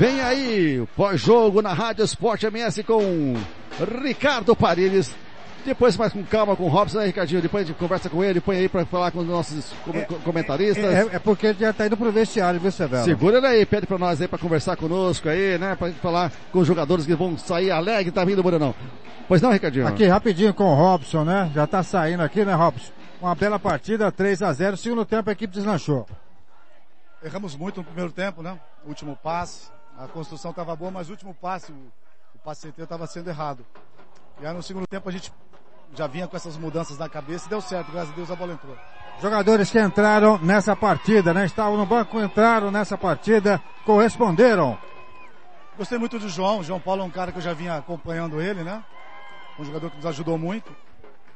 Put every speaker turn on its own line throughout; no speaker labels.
Vem aí, pós-jogo na Rádio Esporte MS com Ricardo Paredes. Depois mais com calma com o Robson, né, Ricardinho? Depois a gente conversa com ele, põe aí para falar com os nossos é, comentaristas.
É, é, porque ele já tá indo pro vestiário, viu, Severo?
Segura ele aí, pede para nós aí para conversar conosco aí, né? Pra gente falar com os jogadores que vão sair alegre, tá vindo, Bruno? Pois não, Ricardinho?
Aqui rapidinho com o Robson, né? Já tá saindo aqui, né, Robson? Uma bela partida, 3 a 0 Segundo tempo a equipe deslanchou.
Erramos muito no primeiro tempo, né? O último passe, a construção estava boa, mas o último passe, o, o passe CT estava sendo errado. E aí no segundo tempo a gente já vinha com essas mudanças na cabeça e deu certo, graças a Deus a bola entrou.
Jogadores que entraram nessa partida, né? Estavam no banco, entraram nessa partida, corresponderam.
Gostei muito do João. O João Paulo é um cara que eu já vinha acompanhando ele, né? Um jogador que nos ajudou muito.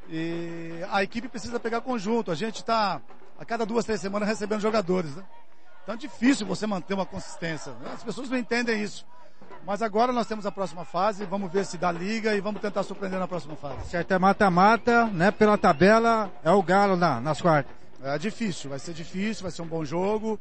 E a equipe precisa pegar conjunto. A gente está a cada duas, três semanas recebendo jogadores, né? Então é difícil você manter uma consistência. Né? As pessoas não entendem isso. Mas agora nós temos a próxima fase, vamos ver se dá liga e vamos tentar surpreender na próxima fase.
Certo, é mata-mata, né? Pela tabela, é o Galo na, nas quartas.
É difícil, vai ser difícil, vai ser um bom jogo.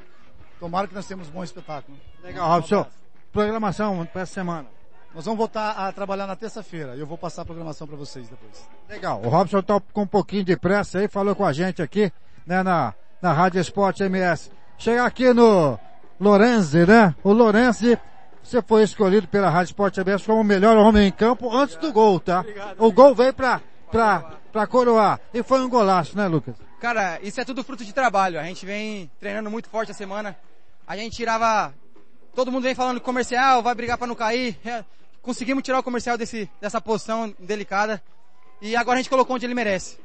Tomara que nós tenhamos um bom espetáculo.
Legal, Robson. Programação para essa semana.
Nós vamos voltar a trabalhar na terça-feira e eu vou passar a programação para vocês depois.
Legal. O Robson tá com um pouquinho de pressa aí, falou com a gente aqui, né, na, na Rádio Esporte MS. Chegar aqui no Lorenzi, né? O Lorenzi você foi escolhido pela Rádio Esporte Aberto como o melhor homem em campo antes do gol, tá? O gol veio pra, pra, pra coroar. E foi um golaço, né, Lucas?
Cara, isso é tudo fruto de trabalho. A gente vem treinando muito forte a semana. A gente tirava. Todo mundo vem falando comercial, vai brigar para não cair. É, conseguimos tirar o comercial desse, dessa posição delicada. E agora a gente colocou onde ele merece.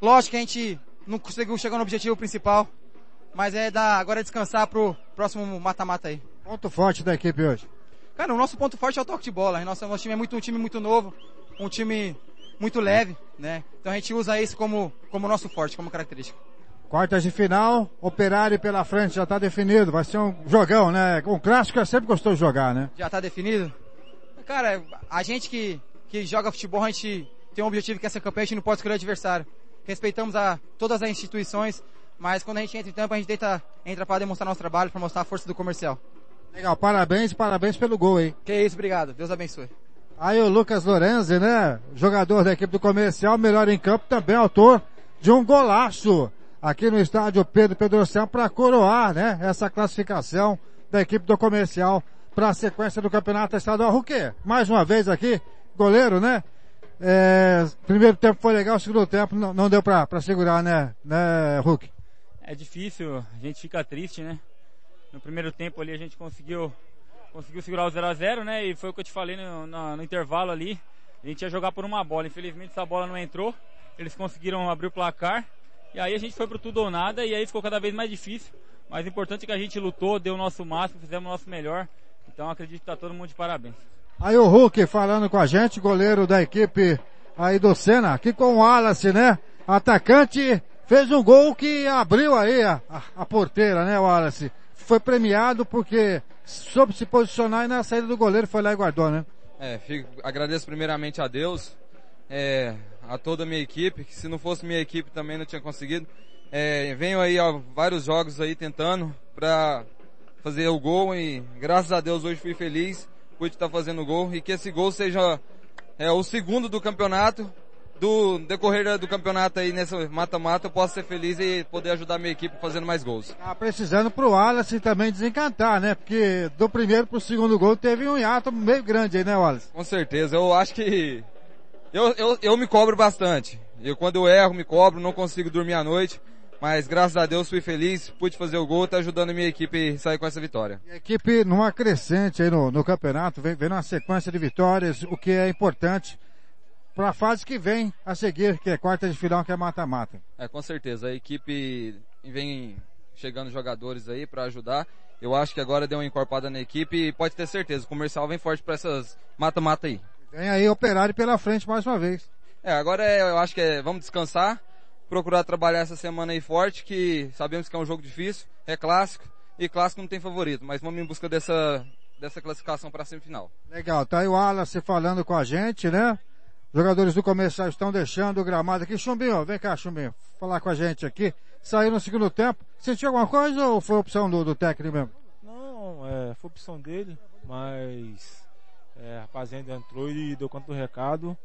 Lógico que a gente não conseguiu chegar no objetivo principal. Mas é da, agora é descansar pro próximo mata-mata aí.
Ponto forte da equipe hoje.
Cara, o nosso ponto forte é o toque de bola. Nosso, nosso time é muito, um time muito novo, um time muito leve, né? Então a gente usa isso como, como nosso forte, como característica.
Quartas de final, operário pela frente, já está definido. Vai ser um jogão, né? Um clássico é sempre gostou de jogar, né?
Já está definido? Cara, a gente que, que joga futebol, a gente tem um objetivo que essa campanha a gente não pode escolher adversário. Respeitamos a todas as instituições, mas quando a gente entra em campo, a gente tenta, entra para demonstrar nosso trabalho, para mostrar a força do comercial.
Legal, parabéns, parabéns pelo gol, hein?
Que isso, obrigado. Deus abençoe.
Aí o Lucas Lorenzi, né? Jogador da equipe do comercial, melhor em campo, também autor de um golaço aqui no estádio Pedro Pedrocial para coroar, né? Essa classificação da equipe do comercial para a sequência do campeonato estadual. O quê? Mais uma vez aqui, goleiro, né? É, primeiro tempo foi legal, segundo tempo não, não deu para segurar, né, né, Hulk?
É difícil, a gente fica triste, né? no primeiro tempo ali a gente conseguiu conseguiu segurar o 0 a 0 né? E foi o que eu te falei no, no, no, intervalo ali. A gente ia jogar por uma bola. Infelizmente essa bola não entrou. Eles conseguiram abrir o placar. E aí a gente foi pro tudo ou nada e aí ficou cada vez mais difícil. Mas o importante é que a gente lutou, deu o nosso máximo, fizemos o nosso melhor. Então acredito que tá todo mundo de parabéns.
Aí o Hulk falando com a gente, goleiro da equipe aí do Senna, aqui com o Wallace, né? Atacante, fez um gol que abriu aí a, a, a porteira, né, Wallace? foi premiado porque soube se posicionar e na saída do goleiro foi lá e guardou, né?
É, fico, agradeço primeiramente a Deus, é, a toda a minha equipe, que se não fosse minha equipe também não tinha conseguido. É, venho aí há vários jogos aí tentando para fazer o gol e graças a Deus hoje fui feliz, pude estar fazendo o gol e que esse gol seja é, o segundo do campeonato do decorrer do campeonato aí nessa mata-mata eu posso ser feliz e poder ajudar minha equipe fazendo mais gols.
Tá precisando pro Wallace também desencantar, né? Porque do primeiro pro segundo gol teve um hiato meio grande aí, né, Wallace?
Com certeza, eu acho que eu, eu, eu me cobro bastante. Eu quando eu erro, me cobro, não consigo dormir à noite. Mas graças a Deus fui feliz, pude fazer o gol, tá ajudando a minha equipe a sair com essa vitória.
A equipe numa crescente aí no, no campeonato, vem, vem uma sequência de vitórias, o que é importante para a fase que vem a seguir, que é quarta de final, que é mata-mata.
É, com certeza. A equipe vem chegando jogadores aí para ajudar. Eu acho que agora deu uma encorpada na equipe e pode ter certeza, o comercial vem forte para essas mata-mata aí.
Vem aí operário pela frente mais uma vez.
É, agora é, eu acho que é, vamos descansar, procurar trabalhar essa semana aí forte, que sabemos que é um jogo difícil, é clássico, e clássico não tem favorito, mas vamos em busca dessa, dessa classificação para a semifinal.
Legal, tá aí o Wallace falando com a gente, né? Jogadores do comercial estão deixando o gramado aqui. Chumbinho, vem cá, Chumbinho, falar com a gente aqui. Saiu no segundo tempo. Sentiu alguma coisa ou foi opção do, do técnico mesmo?
Não, é, foi opção dele, mas é, a rapaziada entrou e deu conta do recado.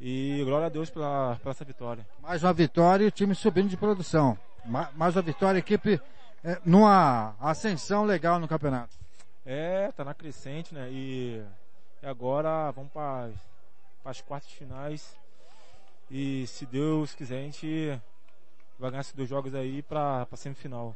E glória a Deus pela, pela essa vitória.
Mais uma vitória e o time subindo de produção. Ma- Mais uma vitória, a equipe é, numa ascensão legal no campeonato.
É, tá na crescente, né? E, e agora vamos para as quartas finais. E se Deus quiser, a gente vai ganhar esses dois jogos aí pra, pra semifinal.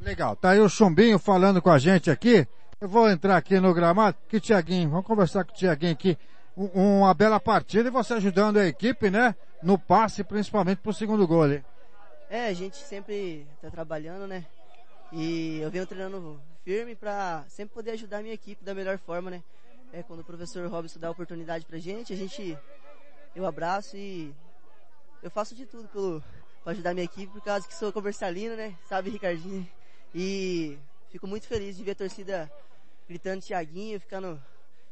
Legal. Tá aí o Chumbinho falando com a gente aqui. Eu vou entrar aqui no gramado. Que Tiaguinho, vamos conversar com o Tiaguinho aqui. Um- uma bela partida e você ajudando a equipe, né? No passe, principalmente pro segundo gol ali.
É, a gente sempre tá trabalhando, né? E eu venho treinando firme pra sempre poder ajudar a minha equipe da melhor forma, né? É, quando o professor Robson dá a oportunidade pra gente, a gente, eu abraço e eu faço de tudo pelo, pra ajudar a minha equipe, por causa que sou comercialino, né? Sabe, Ricardinho? E fico muito feliz de ver a torcida gritando Tiaguinho, ficando,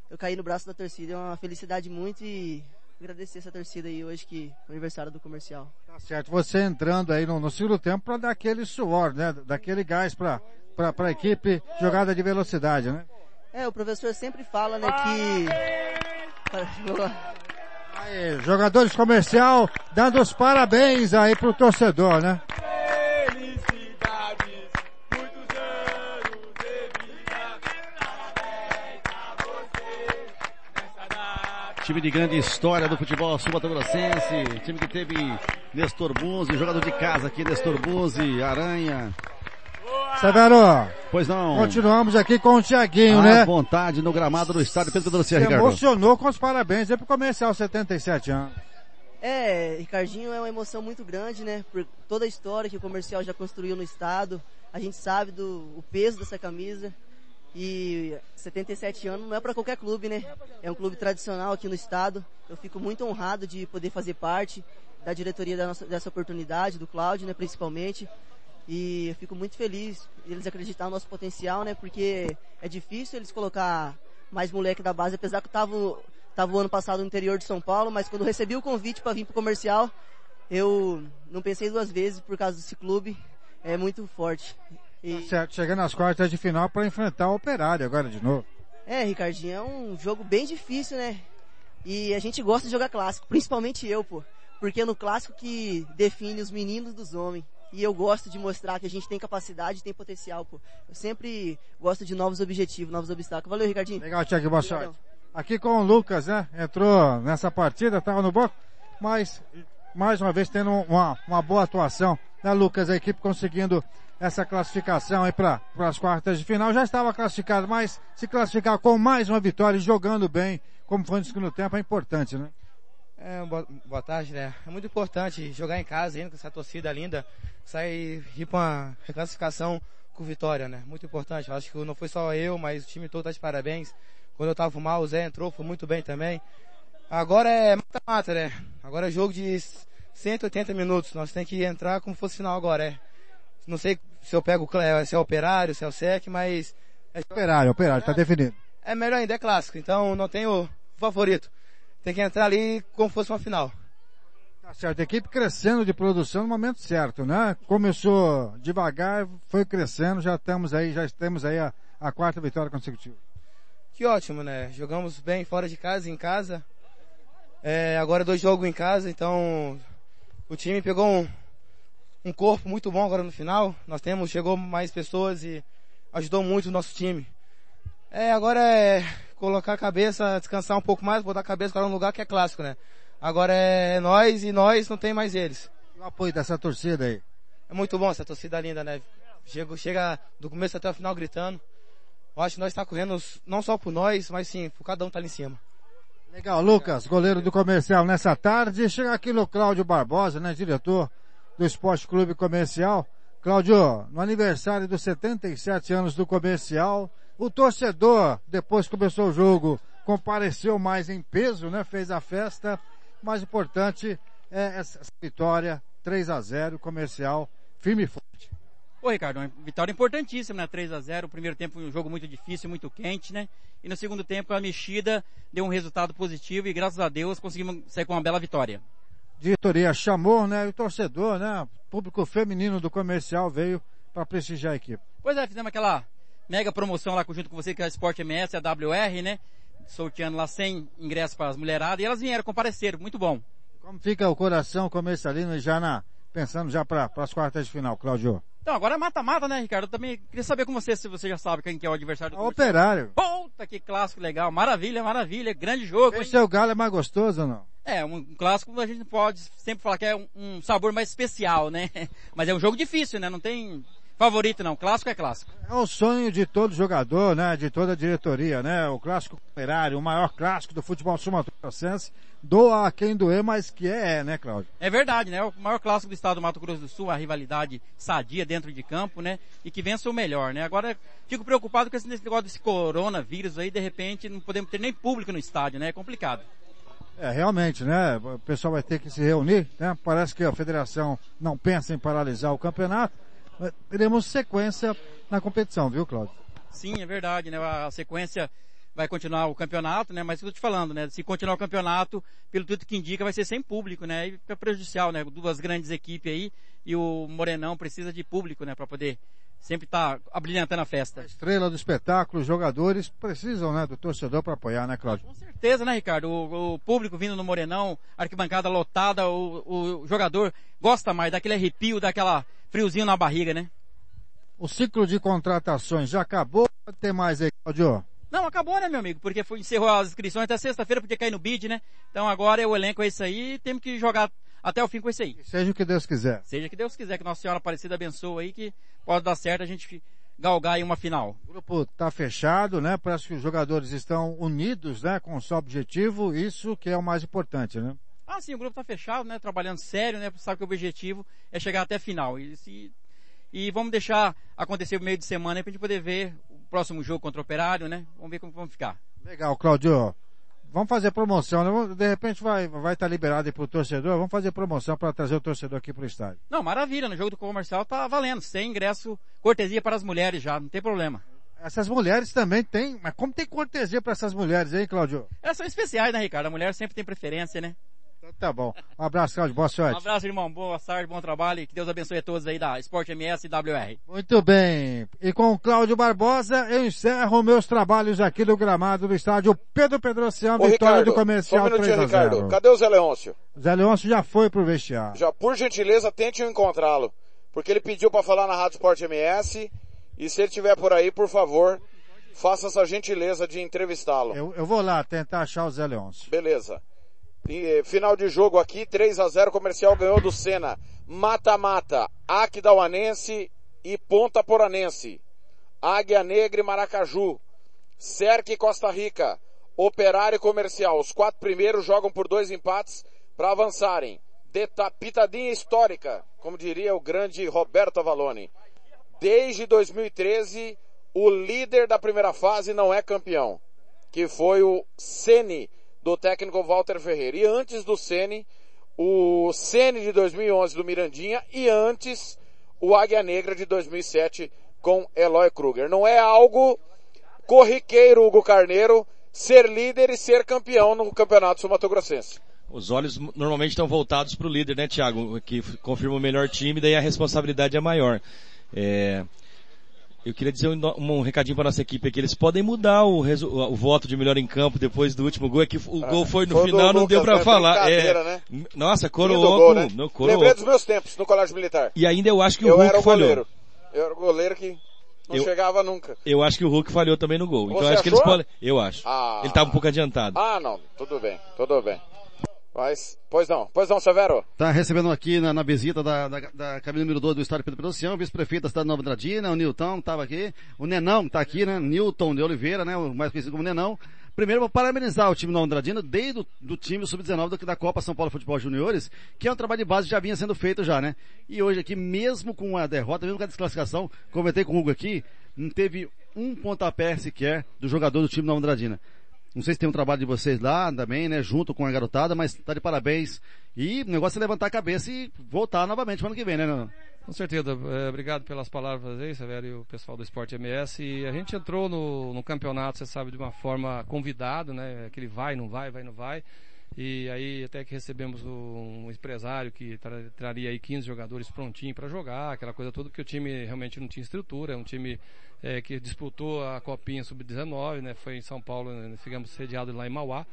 eu caí no braço da torcida, é uma felicidade muito e agradecer essa torcida aí hoje que é o aniversário do comercial.
Tá certo. Você entrando aí no, no segundo tempo para dar aquele suor, né? Daquele gás pra, pra, pra equipe jogada de velocidade, né?
É, o professor sempre fala, né, que...
Aí, jogadores comercial dando os parabéns aí pro torcedor, né?
Felicidades, muitos anos de vida. Parabéns a você nessa data.
Time de grande história do futebol sul-mato-grossense. Time que teve Nestor Bunzi, jogador de casa aqui, Nestor Bunzi, Aranha.
Severo,
Pois não.
continuamos aqui com o Tiaguinho,
à
né?
vontade no gramado do estádio Pedro Pedro
Se
Ricardo.
emocionou com os parabéns aí pro comercial 77 anos.
É, Ricardinho é uma emoção muito grande, né? Por toda a história que o comercial já construiu no estado. A gente sabe do o peso dessa camisa. E 77 anos não é para qualquer clube, né? É um clube tradicional aqui no estado. Eu fico muito honrado de poder fazer parte da diretoria da nossa- dessa oportunidade, do Cláudio, né, principalmente. E eu fico muito feliz eles acreditar no nosso potencial, né? Porque é difícil eles colocar mais moleque da base, apesar que eu tava, tava o ano passado no interior de São Paulo, mas quando recebi o convite para vir pro comercial, eu não pensei duas vezes por causa desse clube. É muito forte. E,
Tá certo, chegando nas quartas de final para enfrentar o Operário agora de novo.
é, Ricardinho, é um jogo bem difícil, né? E a gente gosta de jogar clássico, principalmente eu, pô. Porque é no clássico que define os meninos dos homens. E eu gosto de mostrar que a gente tem capacidade, tem potencial, pô. Eu sempre gosto de novos objetivos, novos obstáculos. Valeu, Ricardinho.
Legal, Tiago, boa sorte. Aqui com o Lucas, né? Entrou nessa partida, estava no banco, mas mais uma vez tendo uma, uma boa atuação, né, Lucas? A equipe conseguindo essa classificação aí para as quartas de final. Já estava classificado, mas se classificar com mais uma vitória e jogando bem, como foi no segundo tempo, é importante, né?
É, boa, boa tarde, né? É muito importante jogar em casa ainda com essa torcida linda, sair ir pra uma reclassificação com vitória, né? Muito importante. Eu acho que não foi só eu, mas o time todo tá de parabéns. Quando eu tava mal, o Zé entrou, foi muito bem também. Agora é mata-mata, né? Agora é jogo de 180 minutos. Nós tem que entrar como fosse final agora, é. Não sei se eu pego, se é operário, se é o SEC, mas é,
Operário, operário, tá definido.
é melhor ainda, é clássico. Então não tenho favorito. Tem que entrar ali como fosse uma final.
Tá certo, a equipe crescendo de produção no momento certo, né? Começou devagar, foi crescendo, já estamos aí, já temos aí a, a quarta vitória consecutiva.
Que ótimo, né? Jogamos bem fora de casa em casa. É, agora dois jogos em casa, então o time pegou um, um corpo muito bom agora no final. Nós temos, chegou mais pessoas e ajudou muito o nosso time. É, agora é colocar a cabeça, descansar um pouco mais, botar a cabeça para um lugar que é clássico, né? Agora é nós e nós não tem mais eles.
O apoio dessa torcida aí.
É muito bom essa torcida linda, né? Chega, chega do começo até o final gritando. Eu acho que nós está correndo não só por nós, mas sim, por cada um tá ali em cima.
Legal, Lucas, goleiro do comercial nessa tarde. Chega aqui no Cláudio Barbosa, né, diretor do Esporte Clube Comercial. Cláudio, no aniversário dos 77 anos do comercial, o torcedor, depois que começou o jogo, compareceu mais em peso, né, fez a festa. O mais importante é essa vitória 3 a 0 comercial, firme e forte.
Ô Ricardo, uma vitória importantíssima, né? 3 a 0 O primeiro tempo foi um jogo muito difícil, muito quente, né? E no segundo tempo a mexida deu um resultado positivo e graças a Deus conseguimos sair com uma bela vitória.
Diretoria chamou, né, o torcedor, né, público feminino do comercial veio para prestigiar a equipe.
Pois é, fizemos aquela mega promoção lá junto com você, que é a Sport MS, a WR, né? Sorteando lá 100 ingressos para as mulheradas e elas vieram, compareceram, muito bom.
Como fica o coração comercialino já na, pensando já para as quartas de final, Claudio?
Então, agora é mata-mata, né, Ricardo? Eu também queria saber com você se você já sabe quem que é o adversário do
Operário.
Puta, que clássico legal. Maravilha, maravilha. Grande jogo.
Esse seu galo é mais gostoso ou não?
É, um clássico a gente pode sempre falar que é um, um sabor mais especial, né? Mas é um jogo difícil, né? Não tem favorito não, clássico é clássico.
É o sonho de todo jogador, né? De toda a diretoria, né? O clássico operário, o maior clássico do futebol sul-mato-grossense. Doa a quem doer, mas que é, é, né, Cláudio?
É verdade, né? O maior clássico do estado do Mato Grosso do Sul, a rivalidade sadia dentro de campo, né? E que vença o melhor, né? Agora, fico preocupado com esse negócio desse coronavírus aí, de repente, não podemos ter nem público no estádio, né? É complicado.
É, realmente, né? O pessoal vai ter que se reunir, né? Parece que a federação não pensa em paralisar o campeonato teremos sequência na competição, viu, Cláudio?
Sim, é verdade, né? A sequência vai continuar o campeonato, né? Mas eu tô te falando, né? Se continuar o campeonato, pelo tudo que indica, vai ser sem público, né? E fica prejudicial, né? Duas grandes equipes aí e o Morenão precisa de público, né? Para poder sempre estar tá abrilhantando a festa. A
estrela do espetáculo, os jogadores precisam, né? Do torcedor para apoiar, né, Cláudio?
Com certeza, né, Ricardo? O, o público vindo no Morenão, arquibancada lotada, o, o jogador gosta mais daquele arrepio, daquela friozinho na barriga, né?
O ciclo de contratações já acabou? Pode ter mais aí, Claudio?
Não, acabou, né, meu amigo? Porque foi, encerrou as inscrições até sexta-feira, porque cai no bid, né? Então agora é o elenco é isso aí e temos que jogar até o fim com isso aí.
Seja o que Deus quiser.
Seja o que Deus quiser, que Nossa Senhora Aparecida abençoe aí, que pode dar certo a gente galgar aí uma final.
O grupo tá fechado, né? Parece que os jogadores estão unidos, né? Com o seu objetivo, isso que é o mais importante, né?
Ah, sim, o grupo está fechado, né? Trabalhando sério, né? Sabe que o objetivo é chegar até a final. E, se, e vamos deixar acontecer o meio de semana para a gente poder ver o próximo jogo contra o Operário, né? Vamos ver como vamos ficar.
Legal, Claudio. Vamos fazer promoção, né? De repente vai estar vai tá liberado aí pro torcedor. Vamos fazer promoção para trazer o torcedor aqui pro estádio.
Não, maravilha. No jogo do comercial tá valendo. Sem ingresso, cortesia para as mulheres já, não tem problema.
Essas mulheres também têm, mas como tem cortesia para essas mulheres, hein, Claudio?
Elas são especiais, né, Ricardo? A mulher sempre tem preferência, né?
Então tá bom. Um abraço, Cláudio. Boa sorte.
Um abraço, irmão. Boa tarde, bom trabalho e que Deus abençoe a todos aí da Sport MS e WR.
Muito bem. E com o Cláudio Barbosa, eu encerro meus trabalhos aqui no gramado do estádio Pedro Pedrocião, Ô, vitória Ricardo, do comercial só um 3 Ricardo.
Cadê o Zé Leôncio?
Zé Leôncio já foi pro vestiário.
Já, por gentileza, tente encontrá-lo. Porque ele pediu para falar na Rádio Sport MS. E se ele estiver por aí, por favor, faça essa gentileza de entrevistá-lo.
Eu, eu vou lá tentar achar o Zé Leôncio.
Beleza. Eh, final de jogo aqui, 3 a 0 comercial ganhou do Senna. Mata-mata, Aquidauanense e Ponta Poranense. Águia Negra e Maracaju. Cerque Costa Rica. Operário Comercial. Os quatro primeiros jogam por dois empates para avançarem. Deta, pitadinha histórica, como diria o grande Roberto Avalone. Desde 2013, o líder da primeira fase não é campeão, que foi o Sene do técnico Walter Ferreira. E antes do Ceni, o Ceni de 2011 do Mirandinha e antes o Águia Negra de 2007 com Eloy Kruger. Não é algo corriqueiro, Hugo Carneiro, ser líder e ser campeão no Campeonato Sul-Mato-Grossense.
Os olhos normalmente estão voltados para o líder, né, Thiago? Que confirma o melhor time, daí a responsabilidade é maior. É, eu queria dizer um, um recadinho para nossa equipe aqui. Eles podem mudar o, o, voto de melhor em campo depois do último gol. É que o ah, gol foi no final, não deu para falar. É, né? Nossa, coroou. Né?
no, coroou. Lembrei dos meus tempos no colégio militar.
E ainda eu acho que eu o Hulk falhou.
Goleiro. Eu era o goleiro que não eu, chegava nunca.
Eu acho que o Hulk falhou também no gol. Então Você então acho achou? que eles podem. Eu acho. Ah, Ele estava um pouco adiantado.
Ah, não. Tudo bem, tudo bem. Mas, pois não, pois não, Severo.
Tá recebendo aqui na, na visita da, da, da cabine número 2 do Estado Pedro Produção, vice-prefeito da cidade de Nova Andradina, o Nilton estava aqui, o Nenão está aqui, né, Nilton de Oliveira, né, o mais conhecido como Nenão. Primeiro, vou parabenizar o time Nova Andradina, desde o do time sub-19 da, da Copa São Paulo Futebol Juniores, que é um trabalho de base que já vinha sendo feito já, né. E hoje aqui, mesmo com a derrota, mesmo com a desclassificação, comentei com o Hugo aqui, não teve um pontapé sequer do jogador do time Nova Andradina. Não sei se tem um trabalho de vocês lá também, né? Junto com a garotada, mas tá de parabéns. E o negócio é levantar a cabeça e voltar novamente no ano que vem, né?
Com certeza. É, obrigado pelas palavras aí, Severo e o pessoal do Esporte MS. E a gente entrou no, no campeonato, você sabe, de uma forma convidado, né? Aquele vai, não vai, vai, não vai. E aí até que recebemos um empresário que tra traria aí 15 jogadores prontinhos para jogar, aquela coisa toda, porque o time realmente não tinha estrutura, é um time é, que disputou a Copinha Sub-19, né? Foi em São Paulo, né? ficamos sediados lá em Mauá.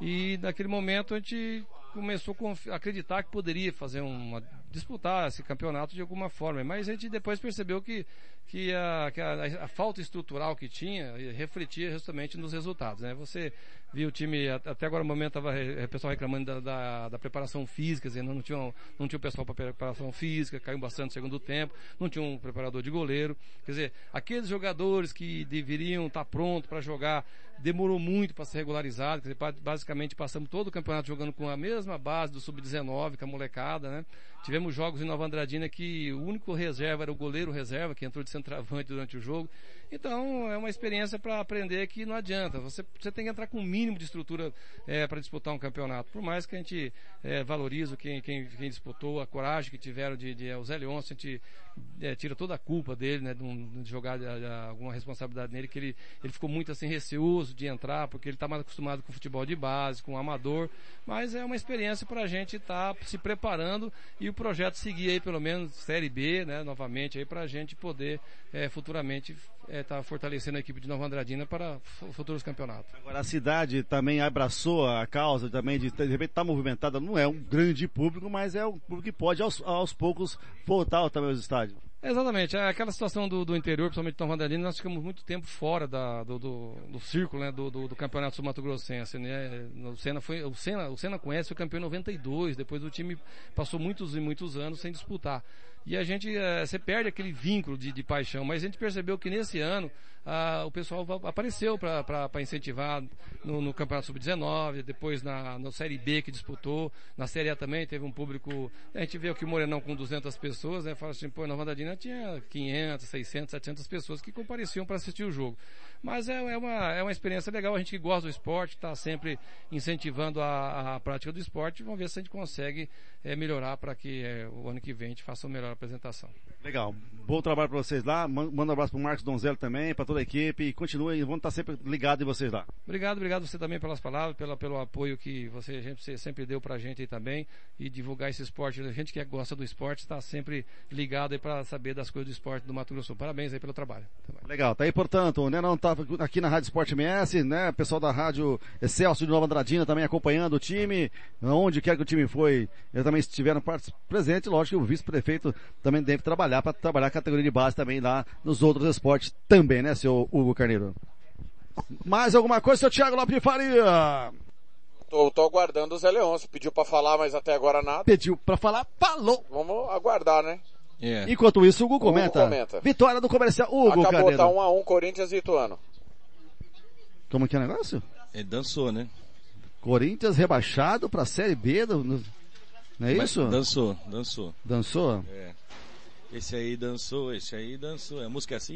E naquele momento a gente começou a acreditar que poderia fazer uma disputar esse campeonato de alguma forma, mas a gente depois percebeu que que a, que a, a falta estrutural que tinha refletia justamente nos resultados, né? Você viu o time, até agora no momento estava o pessoal reclamando da, da, da, preparação física, dizendo não tinha, não tinha o pessoal para preparação física, caiu bastante no segundo tempo, não tinha um preparador de goleiro, quer dizer, aqueles jogadores que deveriam estar prontos para jogar demorou muito para ser regularizado, quer dizer, basicamente passamos todo o campeonato jogando com a mesma base do sub-19, com a molecada, né? Tivemos jogos em Nova Andradina que o único reserva era o goleiro reserva, que entrou de centroavante durante o jogo. Então é uma experiência para aprender que não adianta. Você, você tem que entrar com o um mínimo de estrutura é, para disputar um campeonato. Por mais que a gente é, valorize quem, quem, quem, disputou, a coragem que tiveram de, de o Zé Leôncio, a gente é, tira toda a culpa dele, né, de, jogar de, de, alguma responsabilidade nele, que ele, ele ficou muito assim receoso de entrar, porque ele está mais acostumado com futebol de base, com amador. Mas é uma experiência para a gente estar tá se preparando e o projeto seguir aí pelo menos Série B, né, novamente aí para a gente poder é, futuramente estar é, tá fortalecendo a equipe de Nova Andradina para futuros campeonatos.
Agora a cidade também abraçou a causa também de de repente estar tá movimentada, não é um grande público, mas é um público que pode aos, aos poucos voltar também aos estádios.
Exatamente, é aquela situação do, do interior, principalmente Nova Andradina, nós ficamos muito tempo fora da, do, do, do círculo né, do, do, do campeonato sul-mato-grossense. Né? O Senna foi, o Senna, o Senna conhece, foi campeão em 92, depois o time passou muitos e muitos anos sem disputar. E a gente, é, você perde aquele vínculo de, de paixão, mas a gente percebeu que nesse ano ah, o pessoal apareceu para incentivar no, no Campeonato Sub-19, depois na, na Série B que disputou, na Série A também teve um público, a gente vê aqui o Morenão com 200 pessoas, né, fala assim, pô, Nova Andradina tinha 500, 600, 700 pessoas que compareciam para assistir o jogo. Mas é, é, uma, é uma experiência legal, a gente que gosta do esporte, está sempre incentivando a, a, prática do esporte, vamos ver se a gente consegue é, melhorar para que é, o ano que vem a gente faça uma melhor apresentação.
Legal. Bom trabalho para vocês lá. Manda um abraço para o Marcos Donzello também, para toda a equipe. E continuem, vamos estar sempre ligados em vocês lá.
Obrigado, obrigado você também pelas palavras, pela, pelo apoio que você, a gente, sempre deu para a gente aí também. E divulgar esse esporte. A gente que gosta do esporte está sempre ligado aí para saber das coisas do esporte do Mato Grosso. Parabéns aí pelo trabalho.
Legal. Tá aí, portanto, né, não tá aqui na Rádio Esporte MS, né? Pessoal da Rádio Excelso de Nova Andradina também acompanhando o time. Onde quer que o time foi, eles também estiveram presentes. Lógico que o vice-prefeito também deve trabalhar para trabalhar a categoria de base também lá nos outros esportes também, né, seu Hugo Carneiro? Mais alguma coisa, seu Thiago Lopes de Faria?
Tô, tô aguardando o Zé Leôncio. Pediu para falar, mas até agora nada.
Pediu para falar, falou.
Vamos aguardar, né?
Yeah. Enquanto isso, o Hugo comenta. Hugo comenta. Vitória do comercial. Hugo
Acabou,
Carneiro.
tá 1 um a 1 um, Corinthians e Ituano.
Como que é o negócio?
Ele dançou, né?
Corinthians rebaixado pra Série B do, no... Não é
Mas
isso?
Dançou, dançou.
Dançou?
É. Esse aí dançou, esse aí dançou. A música é assim?